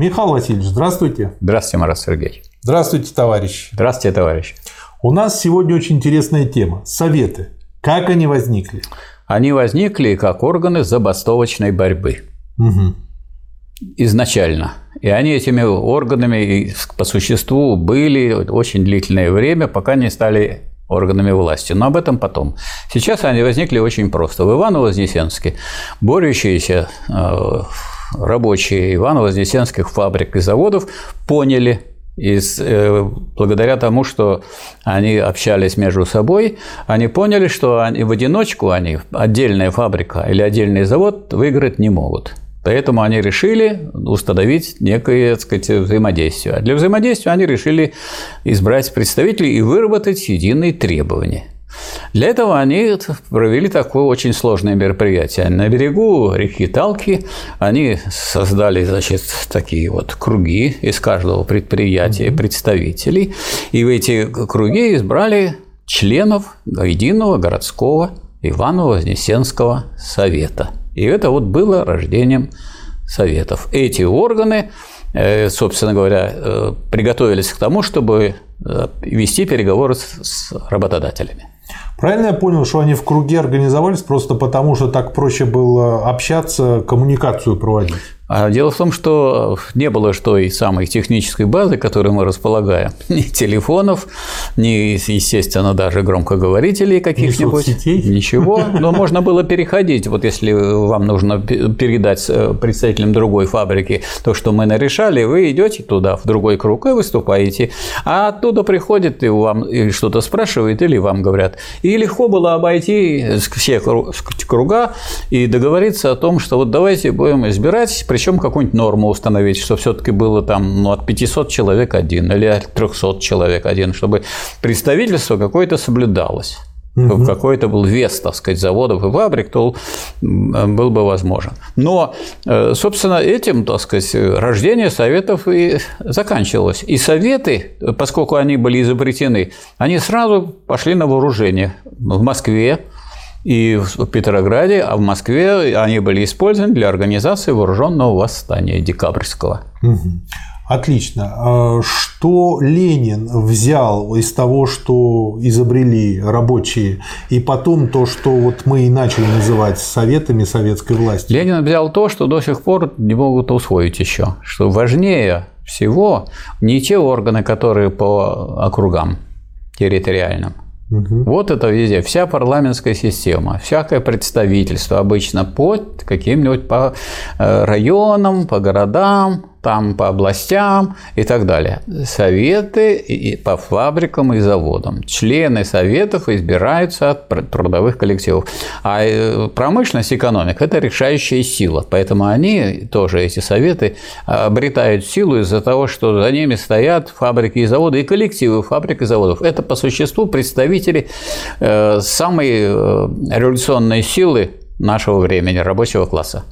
Михаил Васильевич, здравствуйте. Здравствуйте, Марат Сергеевич. Здравствуйте, товарищ. Здравствуйте, товарищ. У нас сегодня очень интересная тема – советы. Как они возникли? Они возникли как органы забастовочной борьбы. Угу. Изначально. И они этими органами по существу были очень длительное время, пока не стали органами власти. Но об этом потом. Сейчас они возникли очень просто. В Иваново-Вознесенске борющиеся э, рабочие Иваново-Вознесенских фабрик и заводов поняли, из, э, благодаря тому, что они общались между собой, они поняли, что они, в одиночку они, отдельная фабрика или отдельный завод, выиграть не могут. Поэтому они решили установить некое так сказать, взаимодействие. А для взаимодействия они решили избрать представителей и выработать единые требования. Для этого они провели такое очень сложное мероприятие. На берегу реки Талки они создали значит, такие вот круги из каждого предприятия представителей, и в эти круги избрали членов единого городского Иваново-Вознесенского совета – и это вот было рождением советов. Эти органы, э, собственно говоря, э, приготовились к тому, чтобы э, вести переговоры с работодателями. Правильно я понял, что они в круге организовались просто потому, что так проще было общаться, коммуникацию проводить? А дело в том, что не было той самой технической базы, которой мы располагаем. Ни телефонов, ни, естественно, даже громкоговорителей каких-нибудь. Ничего. Но можно было переходить. Вот если вам нужно передать э, представителям другой фабрики то, что мы нарешали, вы идете туда, в другой круг, и выступаете. А оттуда приходит и вам или что-то спрашивает, или вам говорят. И легко было обойти все круга и договориться о том, что вот давайте будем избирать, причем какую-нибудь норму установить, что все-таки было там ну, от 500 человек один или от 300 человек один, чтобы представительство какое-то соблюдалось угу. какой-то был вес, так сказать, заводов и фабрик, то был бы возможен. Но, э, собственно, этим, так сказать, рождение советов и заканчивалось. И советы, поскольку они были изобретены, они сразу пошли на вооружение в Москве, и в Петрограде, а в Москве они были использованы для организации вооруженного восстания декабрьского. Отлично. А что Ленин взял из того, что изобрели рабочие, и потом то, что вот мы и начали называть советами советской власти? Ленин взял то, что до сих пор не могут усвоить еще, что важнее всего не те органы, которые по округам территориальным, Угу. Вот это везде. Вся парламентская система, всякое представительство обычно по каким-нибудь по э, районам, по городам, там по областям и так далее. Советы по фабрикам и заводам. Члены советов избираются от трудовых коллективов. А э, промышленность, экономика – это решающая сила. Поэтому они тоже, эти советы, обретают силу из-за того, что за ними стоят фабрики и заводы и коллективы фабрик и заводов. Это по существу представители э, самой э, революционной силы нашего времени, рабочего класса.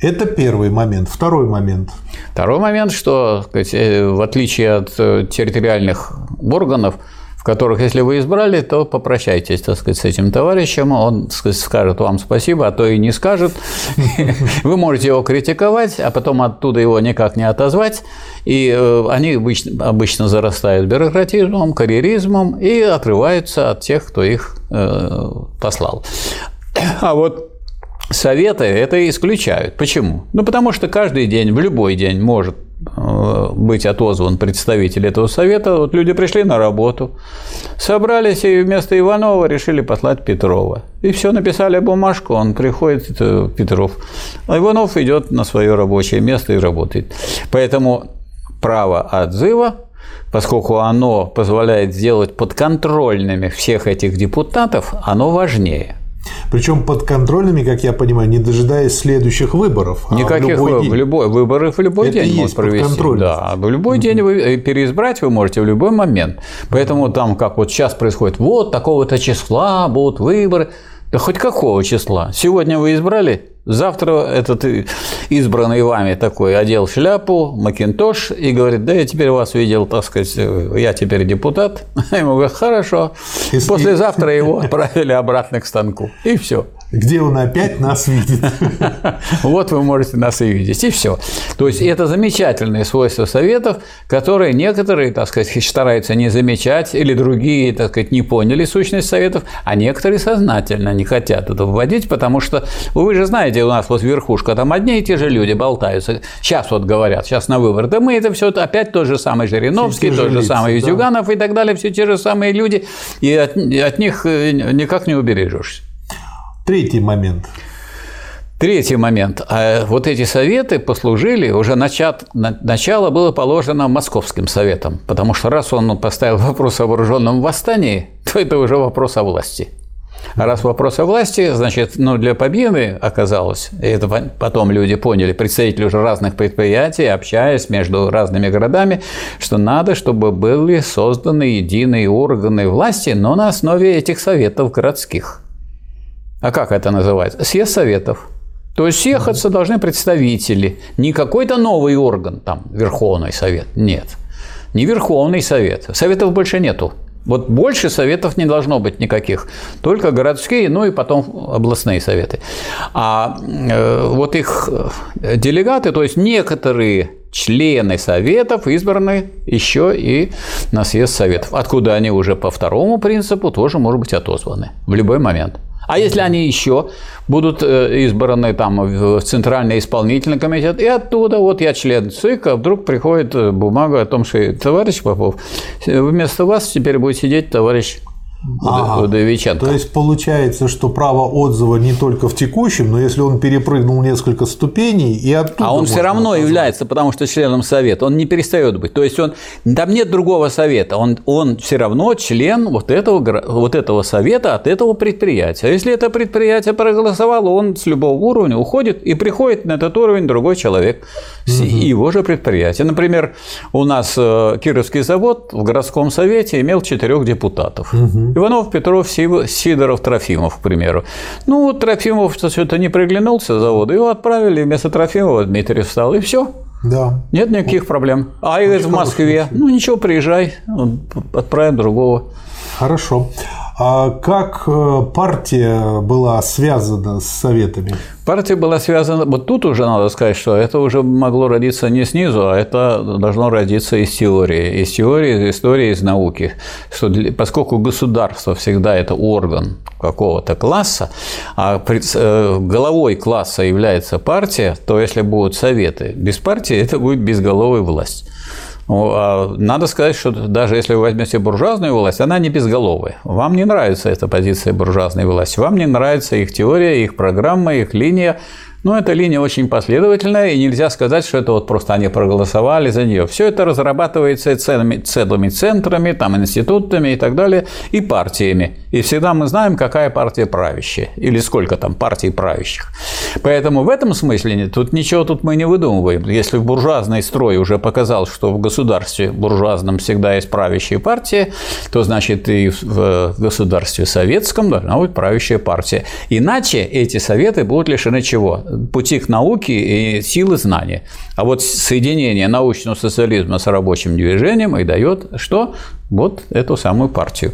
Это первый момент. Второй момент. Второй момент, что э, в отличие от э, территориальных органов, в которых, если вы избрали, то попрощайтесь, так сказать, с этим товарищем, он сказать, скажет вам спасибо, а то и не скажет. Вы можете его критиковать, а потом оттуда его никак не отозвать, и э, они обычно, обычно зарастают бюрократизмом, карьеризмом и отрываются от тех, кто их послал. А вот Советы это исключают. Почему? Ну, потому что каждый день, в любой день может э, быть отозван представитель этого совета. Вот люди пришли на работу, собрались и вместо Иванова решили послать Петрова. И все, написали бумажку, он приходит, это Петров. А Иванов идет на свое рабочее место и работает. Поэтому право отзыва поскольку оно позволяет сделать подконтрольными всех этих депутатов, оно важнее. Причем под контрольными, как я понимаю, не дожидаясь следующих выборов. А Никаких в любой, день. В любой выборы в любой Это день могут провести. Да, в любой mm-hmm. день вы э, переизбрать вы можете в любой момент. Поэтому там, как вот сейчас происходит, вот такого-то числа будут выборы. Да хоть какого числа? Сегодня вы избрали, завтра этот избранный вами такой одел шляпу, макинтош и говорит, да, я теперь вас видел, так сказать, я теперь депутат. Ему говорят, хорошо. Послезавтра его отправили обратно к станку. И все. Где он опять нас видит. Вот вы можете нас и видеть, и все. То есть это замечательные свойства советов, которые некоторые, так сказать, стараются не замечать, или другие, так сказать, не поняли сущность советов, а некоторые сознательно не хотят это вводить, потому что вы же знаете, у нас вот верхушка, там одни и те же люди болтаются. Сейчас вот говорят, сейчас на выбор. Да мы это все опять тот же самый Жириновский, тот же самый Витюганов да. и так далее, все те же самые люди, и от, от них э, никак не убережешься. Третий момент. Третий момент. А вот эти советы послужили, уже начат, начало было положено Московским советом, потому что раз он поставил вопрос о вооруженном восстании, то это уже вопрос о власти. А раз вопрос о власти, значит, ну, для победы оказалось, и это потом люди поняли, представители уже разных предприятий, общаясь между разными городами, что надо, чтобы были созданы единые органы власти, но на основе этих советов городских – а как это называется? Съезд советов. То есть съехаться должны представители, не какой-то новый орган, там, Верховный совет, нет. Не Верховный совет. Советов больше нету. Вот больше советов не должно быть никаких, только городские, ну и потом областные советы. А э, вот их э, делегаты, то есть некоторые члены советов избраны еще и на съезд советов, откуда они уже по второму принципу тоже, может быть, отозваны в любой момент. А если они еще будут э, избраны там в Центральный исполнительный комитет, и оттуда, вот я член ЦИК, а вдруг приходит э, бумага о том, что товарищ Попов, вместо вас теперь будет сидеть товарищ Ага. Удовиченко. То есть получается, что право отзыва не только в текущем, но если он перепрыгнул несколько ступеней и оттуда. А он все равно отозвать. является, потому что членом совета, он не перестает быть. То есть он там нет другого совета, он, он все равно член вот этого, вот этого совета от этого предприятия. А если это предприятие проголосовало, он с любого уровня уходит и приходит на этот уровень другой человек с угу. его же предприятия. Например, у нас э, Кировский завод в городском совете имел четырех депутатов. Угу. Иванов, Петров, Сидоров, Трофимов, к примеру. Ну, Трофимов что-то не приглянулся заводу, его отправили, вместо Трофимова Дмитрий встал, и все. Да. Нет никаких вот. проблем. А и в Москве, ну ничего, приезжай, отправим другого. Хорошо. А как э, партия была связана с советами? Партия была связана, вот тут уже надо сказать, что это уже могло родиться не снизу, а это должно родиться из теории, из теории, из истории, из науки. Что для, поскольку государство всегда это орган какого-то класса, а э, головой класса является партия, то если будут советы без партии, это будет безголовая власть. А надо сказать, что даже если вы возьмете буржуазную власть, она не безголовая. Вам не нравится эта позиция буржуазной власти, вам не нравится их теория, их программа, их линия, но эта линия очень последовательная, и нельзя сказать, что это вот просто они проголосовали за нее. Все это разрабатывается целыми, целыми центрами, там, институтами и так далее, и партиями. И всегда мы знаем, какая партия правящая, или сколько там партий правящих. Поэтому в этом смысле тут ничего тут мы не выдумываем. Если в буржуазный строй уже показал, что в государстве буржуазном всегда есть правящая партия, то значит и в государстве советском должна быть правящая партия. Иначе эти советы будут лишены чего? Пути к науке и силы знания. А вот соединение научного социализма с рабочим движением и дает что? Вот эту самую партию.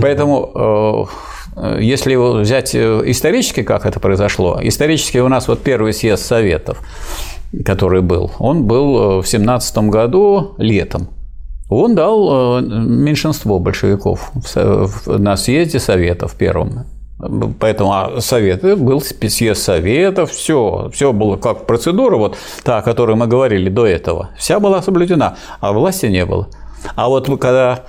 Поэтому э, если взять э, исторически, как это произошло, исторически у нас вот первый съезд Советов, который был, он был э, в 17 году летом. Он дал меньшинство большевиков на съезде Советов первом. Поэтому а советы был съезд советов, все, все было как процедура, вот та, о которой мы говорили до этого, вся была соблюдена, а власти не было. А вот когда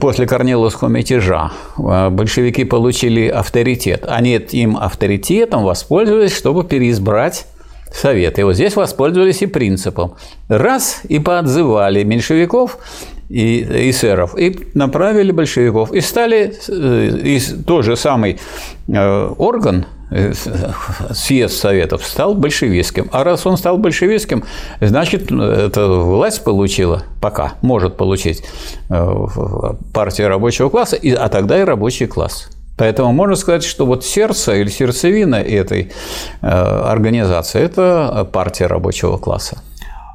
после Корниловского мятежа э, большевики получили авторитет, они этим авторитетом воспользовались, чтобы переизбрать Совет. И вот здесь воспользовались и принципом. Раз и поотзывали меньшевиков и эсеров, и направили большевиков. И стали, э, и тот же самый э, орган, э, съезд Советов стал большевистским. А раз он стал большевистским, значит, эта власть получила, пока может получить партия рабочего класса, а тогда и рабочий класс. Поэтому можно сказать, что вот сердце или сердцевина этой организации – это партия рабочего класса.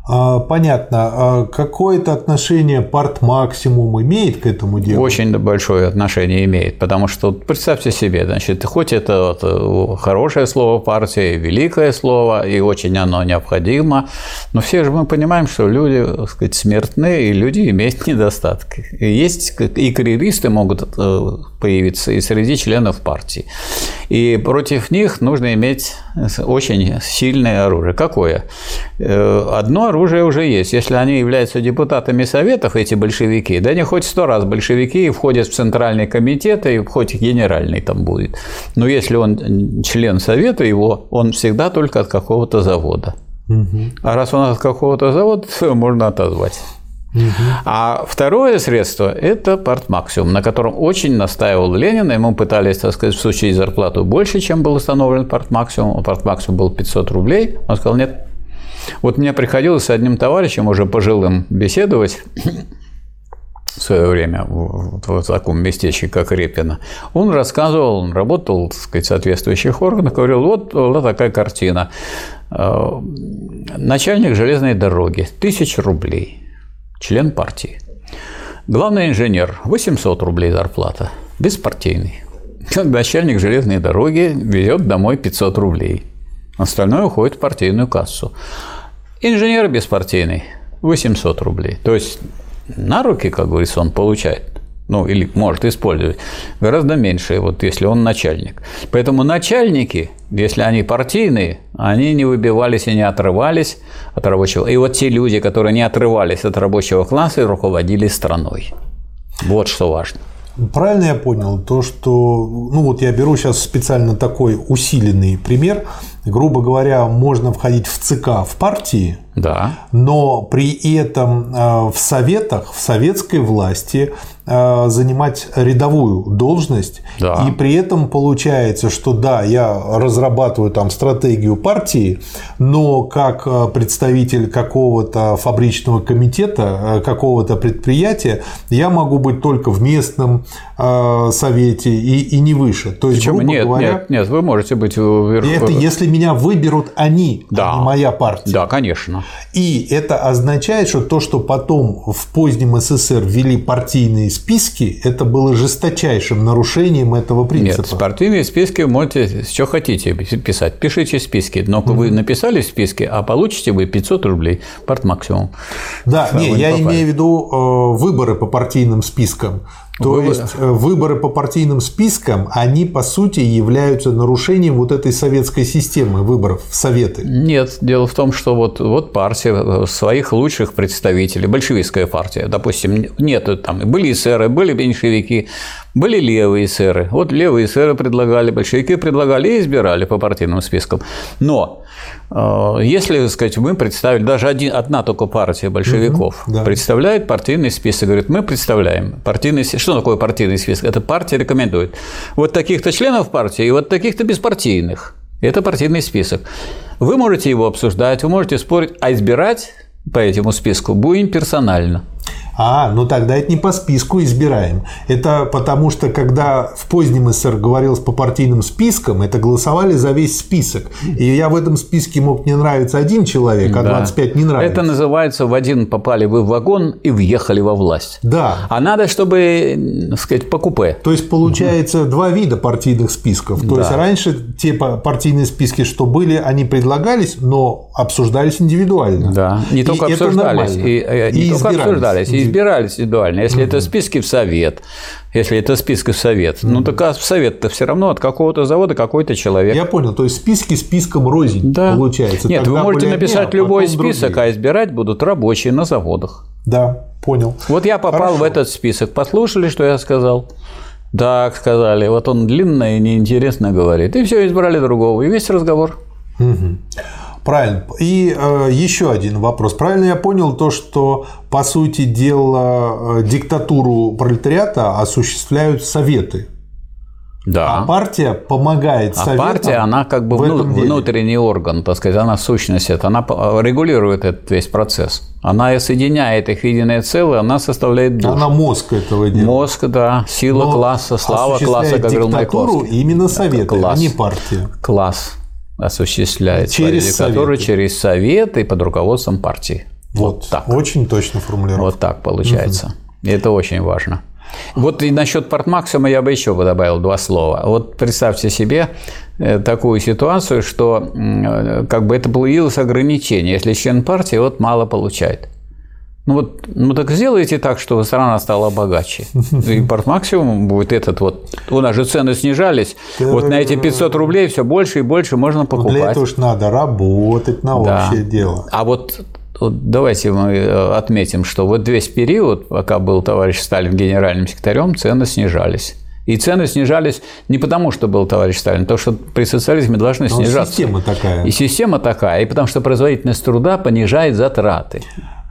А, понятно. А какое-то отношение парт максимум имеет к этому делу? Очень большое отношение имеет, потому что представьте себе, значит, хоть это вот э, хорошее слово партия, великое слово, и очень оно необходимо, но все же мы понимаем, что люди, так сказать, смертны, и люди имеют недостатки. И есть и карьеристы могут э, появиться и среди членов партии. И против них нужно иметь очень сильное оружие. Какое? Э, одно оружие уже есть. Если они являются депутатами советов, эти большевики, да они хоть сто раз большевики и входят в центральный комитет, и хоть генеральный там будет. Но если он член совета, его он всегда только от какого-то завода. Угу. А раз он от какого-то завода, то можно отозвать. А второе средство – это партмаксимум, на котором очень настаивал Ленин. Ему пытались, так сказать, всучить зарплату больше, чем был установлен партмаксимум. Партмаксимум был 500 рублей. Он сказал, нет. Вот мне приходилось с одним товарищем, уже пожилым, беседовать в свое время в, в таком местечке, как Репино. Он рассказывал, он работал, так сказать, в соответствующих органах, говорил, вот, вот такая картина. Э, начальник железной дороги, тысяча рублей – член партии. Главный инженер – 800 рублей зарплата, беспартийный. Начальник железной дороги везет домой 500 рублей. Остальное уходит в партийную кассу. Инженер беспартийный – 800 рублей. То есть на руки, как говорится, он получает ну или может использовать, гораздо меньше, вот если он начальник. Поэтому начальники, если они партийные, они не выбивались и не отрывались от рабочего. И вот те люди, которые не отрывались от рабочего класса, руководили страной. Вот что важно. Правильно я понял то, что, ну вот я беру сейчас специально такой усиленный пример. Грубо говоря, можно входить в ЦК в партии, да. но при этом э, в советах, в советской власти Э, занимать рядовую должность, да. и при этом получается, что да, я разрабатываю там стратегию партии, но как э, представитель какого-то фабричного комитета, какого-то предприятия, я могу быть только в местном совете и, и не выше. То есть, Почему? Нет, говоря, нет, нет, вы можете быть вверху. Это если меня выберут они, да. а не моя партия. Да, конечно. И это означает, что то, что потом в позднем СССР ввели партийные списки, это было жесточайшим нарушением этого принципа. Нет, партийные списки можете, что хотите писать, пишите списки, но mm-hmm. вы написали списки, а получите вы 500 рублей, парт максимум. Да, не, я попали. имею в виду э, выборы по партийным спискам. То Выборы. есть э, выборы по партийным спискам, они по сути являются нарушением вот этой советской системы выборов в Советы. Нет, дело в том, что вот, вот партия э, своих лучших представителей, большевистская партия, допустим, нет, там были эсеры, были меньшевики, были левые эсеры. Вот левые эсеры предлагали, большевики предлагали и избирали по партийным спискам. Но э, если, так сказать, мы представили, даже один, одна только партия большевиков угу, да. представляет партийный список, говорит, мы представляем партийный список. Что такое партийный список? Это партия рекомендует вот таких-то членов партии и вот таких-то беспартийных. Это партийный список. Вы можете его обсуждать, вы можете спорить, а избирать по этому списку будем персонально. А, ну тогда это не по списку избираем. Это потому что, когда в позднем СССР говорилось по партийным спискам, это голосовали за весь список. И я в этом списке мог не нравиться один человек, а 25 не нравится. Это называется в один попали вы в вагон и въехали во власть. Да. А надо, чтобы, так сказать, по купе. То есть получается угу. два вида партийных списков. То да. есть раньше те партийные списки, что были, они предлагались, но обсуждались индивидуально. Да. Не только и обсуждались, и, э, не и только обсуждались, и избирались индивидуально. Если это списки в совет, если это списки в совет, ну так а в совет-то все равно от какого-то завода какой-то человек. Я понял, то есть списки списком рознь да. получается. Нет, Тогда вы можете написать одни, а любой список, другие. а избирать будут рабочие на заводах. Да, понял. Вот я попал Хорошо. в этот список. Послушали, что я сказал? Так сказали. Вот он длинно и неинтересно говорит. И все, избрали другого. И весь разговор. Угу. Правильно. И э, еще один вопрос. Правильно я понял то, что по сути дела э, диктатуру пролетариата осуществляют советы? Да. А партия помогает а советам. А партия, она как бы вну, внутренний орган, так сказать, она сущность это, она регулирует этот весь процесс. Она соединяет их в единое целое, она составляет душу. Она мозг этого дела. Мозг, да, сила Но класса, слава класса, как говорил Маяковский. именно советы, класс, а не партия. Класс осуществляет через советы. через советы под руководством партии. Вот, вот так. Очень точно формулировка. Вот так получается. Угу. Это очень важно. Вот и насчет портмаксима я бы еще добавил два слова. Вот представьте себе э, такую ситуацию, что э, как бы это появилось ограничение. Если член партии вот мало получает. Ну вот, ну так сделайте так, чтобы страна стала богаче. И портмаксимум будет этот вот. У нас же цены снижались. Вот на эти 500 рублей все больше и больше можно покупать. Для этого уж надо работать на общее дело. А вот вот давайте мы э, отметим, что вот весь период, пока был товарищ Сталин генеральным секретарем, цены снижались. И цены снижались не потому, что был товарищ Сталин, а то, что при социализме должны Но снижаться. Система такая. И система такая, и потому что производительность труда понижает затраты.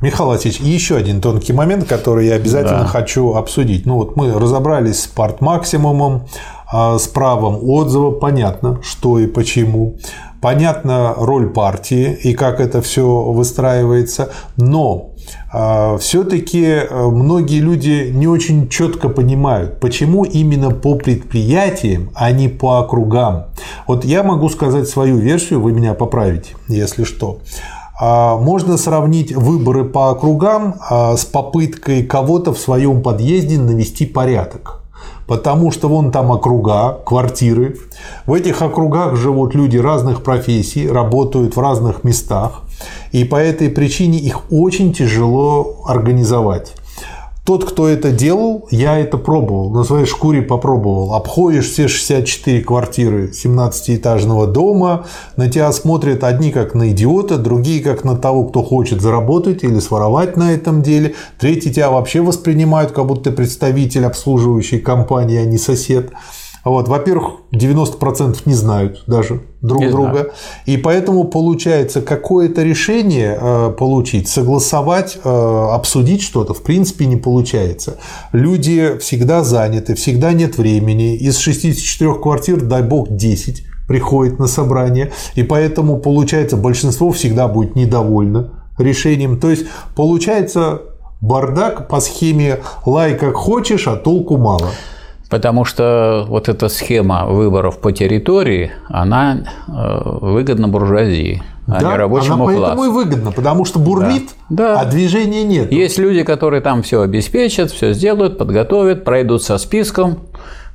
Михаил Васильевич, еще один тонкий момент, который я обязательно да. хочу обсудить. Ну вот мы разобрались с парт-максимумом, а, с правом отзыва, понятно, что и почему. Понятна роль партии и как это все выстраивается, но а, все-таки э, многие люди не очень четко понимают, почему именно по предприятиям, а не по округам. Вот я могу сказать свою версию, вы меня поправите, если что. А, можно сравнить выборы по округам а, с попыткой кого-то в своем подъезде навести порядок. Потому что вон там округа, квартиры. В этих округах живут люди разных профессий, работают в разных местах. И по этой причине их очень тяжело организовать. Тот, кто это делал, я это пробовал, на своей шкуре попробовал. Обходишь все 64 квартиры 17-этажного дома, на тебя смотрят одни как на идиота, другие как на того, кто хочет заработать или своровать на этом деле, третьи тебя вообще воспринимают, как будто ты представитель обслуживающей компании, а не сосед. Вот, во-первых, 90% не знают даже друг не друга. Знаю. И поэтому получается какое-то решение э, получить, согласовать, э, обсудить что-то, в принципе, не получается. Люди всегда заняты, всегда нет времени. Из 64 квартир, дай бог, 10 приходит на собрание. И поэтому, получается, большинство всегда будет недовольно решением. То есть, получается бардак по схеме «лай как хочешь, а толку мало». Потому что вот эта схема выборов по территории, она э, выгодна буржуазии, а да, не рабочему она поэтому и выгодно, потому что бурлит, да. а движения нет. Есть люди, которые там все обеспечат, все сделают, подготовят, пройдут со списком,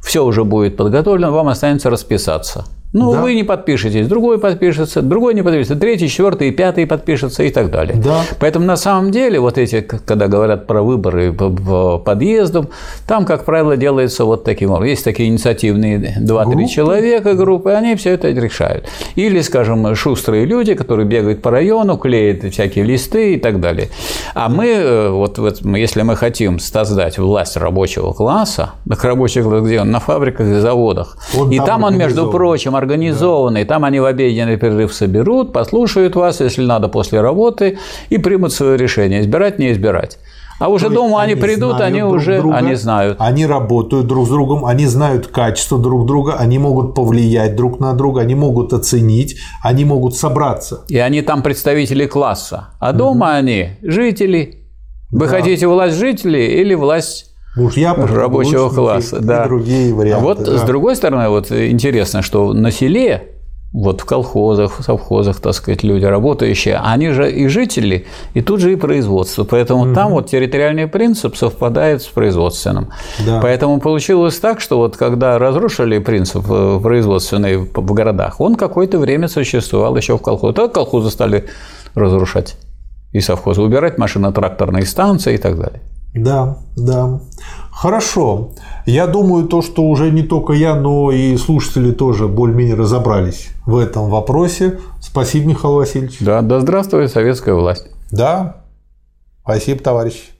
все уже будет подготовлено, вам останется расписаться. Ну, да. вы не подпишетесь, другой подпишется, другой не подпишется, третий, четвертый, пятый подпишется и так далее. Да. Поэтому на самом деле вот эти, когда говорят про выборы по подъездам, там, как правило, делается вот таким образом. Есть такие инициативные 2-3 человека, группы, они все это решают. Или, скажем, шустрые люди, которые бегают по району, клеят всякие листы и так далее. А мы, э, вот, вот если мы хотим создать власть рабочего класса, так рабочий класс где он? На фабриках и заводах. Он и там он, между прочим, организованный. Да. Там они в обеденный перерыв соберут, послушают вас, если надо, после работы, и примут свое решение, избирать, не избирать. А уже То дома они, они придут, они друг уже друга, они знают. Они работают друг с другом, они знают качество друг друга, они могут повлиять друг на друга, они могут оценить, они могут собраться. И они там представители класса. А дома угу. они жители. Вы да. хотите власть жителей или власть Мужья рабочего класса, да. И другие варианты. А вот да. с другой стороны, вот интересно, что на селе вот в колхозах, в совхозах, так сказать, люди работающие, они же и жители, и тут же и производство. Поэтому угу. там вот территориальный принцип совпадает с производственным. Да. Поэтому получилось так, что вот когда разрушили принцип э, производственный в городах, он какое-то время существовал еще в колхозе. Так колхозы стали разрушать и совхозы, убирать машино-тракторные станции и так далее. Да, да. Хорошо. Я думаю, то, что уже не только я, но и слушатели тоже более-менее разобрались в этом вопросе. Спасибо, Михаил Васильевич. Да, да здравствует советская власть. Да. Спасибо, товарищ.